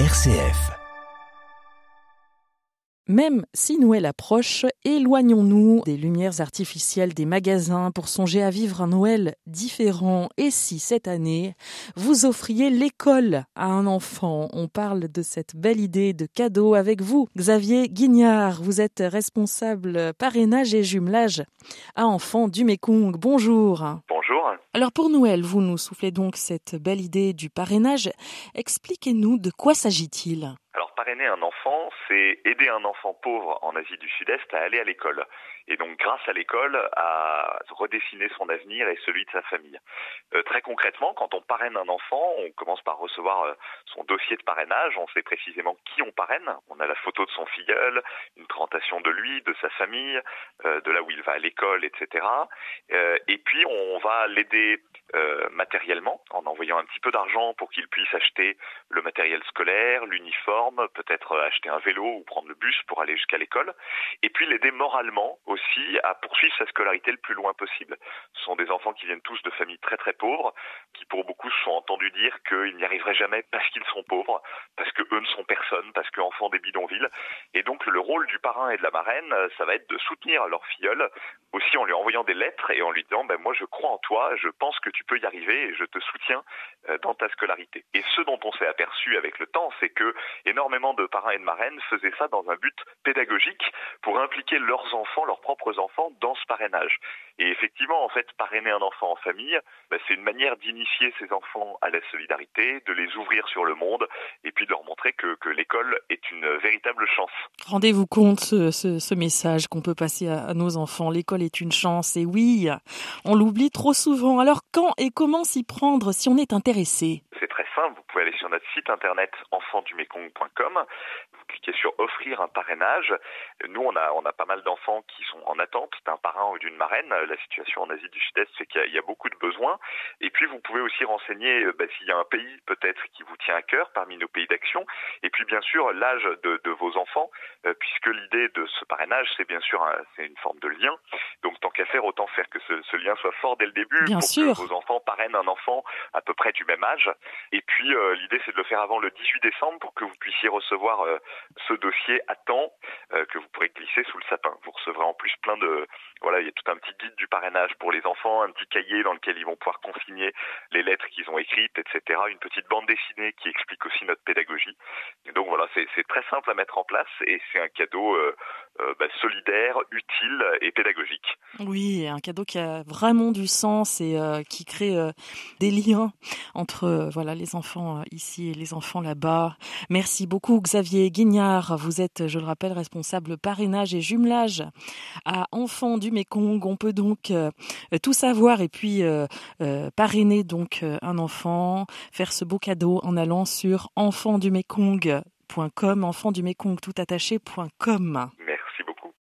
RCF. Même si Noël approche, éloignons-nous des lumières artificielles des magasins pour songer à vivre un Noël différent. Et si cette année, vous offriez l'école à un enfant? On parle de cette belle idée de cadeau avec vous. Xavier Guignard, vous êtes responsable parrainage et jumelage à enfants du Mekong. Bonjour. Bonjour. Alors pour Noël, vous nous soufflez donc cette belle idée du parrainage. Expliquez-nous de quoi s'agit-il parrainer un enfant, c'est aider un enfant pauvre en Asie du Sud-Est à aller à l'école. Et donc, grâce à l'école, à redessiner son avenir et celui de sa famille. Euh, très concrètement, quand on parraine un enfant, on commence par recevoir euh, son dossier de parrainage. On sait précisément qui on parraine. On a la photo de son filleul, une de lui, de sa famille, euh, de là où il va à l'école, etc. et puis, on va l'aider matériellement en envoyant un petit peu d'argent pour qu'il puisse acheter le matériel scolaire, l'uniforme, peut-être acheter un vélo ou prendre le bus pour aller jusqu'à l'école, et puis l'aider moralement aussi à poursuivre sa scolarité le plus loin possible. Ce sont des enfants qui viennent tous de familles très très pauvres, qui pour beaucoup se sont entendus dire qu'ils n'y arriveraient jamais parce qu'ils sont pauvres, parce que eux ne sont personne, parce qu'enfants des bidonvilles. Et donc le rôle du parrain et de la marraine, ça va être de soutenir leur filleul, aussi en lui envoyant des lettres et en lui disant ben moi je crois en toi, je pense que tu peux y arriver et je te soutiens dans ta scolarité. Et ce dont on s'est aperçu avec le temps, c'est que énormément de parrains et de marraines faisaient ça dans un but pédagogique pour impliquer leurs enfants, leurs propres enfants, dans ce parrainage. Et effectivement, en fait, parrainer un enfant en famille, bah, c'est une manière d'initier ces enfants à la solidarité, de les ouvrir sur le monde, et puis de leur montrer que, l'école est une véritable chance. Rendez-vous compte ce, ce, message qu'on peut passer à, à nos enfants. L'école est une chance, et oui, on l'oublie trop souvent. Alors quand et comment s'y prendre si on est intéressé C'est très simple, vous pouvez aller sur notre site internet enfantdumekong.com vous cliquez sur offrir un parrainage. Nous, on a, on a pas mal d'enfants qui sont en attente d'un parrain ou d'une marraine. La situation en Asie du Sud-Est, c'est qu'il y, a beaucoup de besoins. Et puis, vous pouvez aussi renseigner bah, s'il y a un pays peut-être qui vous tient à cœur parmi nos pays d'action. Et puis, bien sûr, l'âge de, de, vos enfants, euh, puisque l'idée de ce parrainage, c'est bien sûr c'est une forme de lien. Donc, tant qu'à faire, autant faire que ce, ce, lien soit fort dès le début bien pour sûr. que vos enfants parrainent un enfant à peu près du même âge. Et puis, euh, l'idée, c'est de le faire avant le 18 décembre pour que vous puissiez recevoir euh, ce dossier à temps euh, que vous pourrez glisser sous le sapin. Vous recevrez en plus plein de voilà, il y a tout un petit guide du parrainage pour les enfants, un petit cahier dans lequel ils vont pouvoir consigner les lettres qu'ils ont écrites, etc. Une petite bande dessinée qui explique aussi notre pédagogie. Et donc voilà, c'est très simple à mettre en place et c'est un cadeau euh, bah, solidaire, utile et pédagogique. Oui, un cadeau qui a vraiment du sens et qui crée des liens entre voilà les enfants ici et les enfants là-bas. Merci beaucoup Xavier Guignard vous êtes, je le rappelle, responsable parrainage et jumelage à Enfants du Mékong. On peut donc euh, tout savoir et puis euh, euh, parrainer donc un enfant, faire ce beau cadeau en allant sur enfantsdumekong.com, enfantsdumekong tout attaché.com.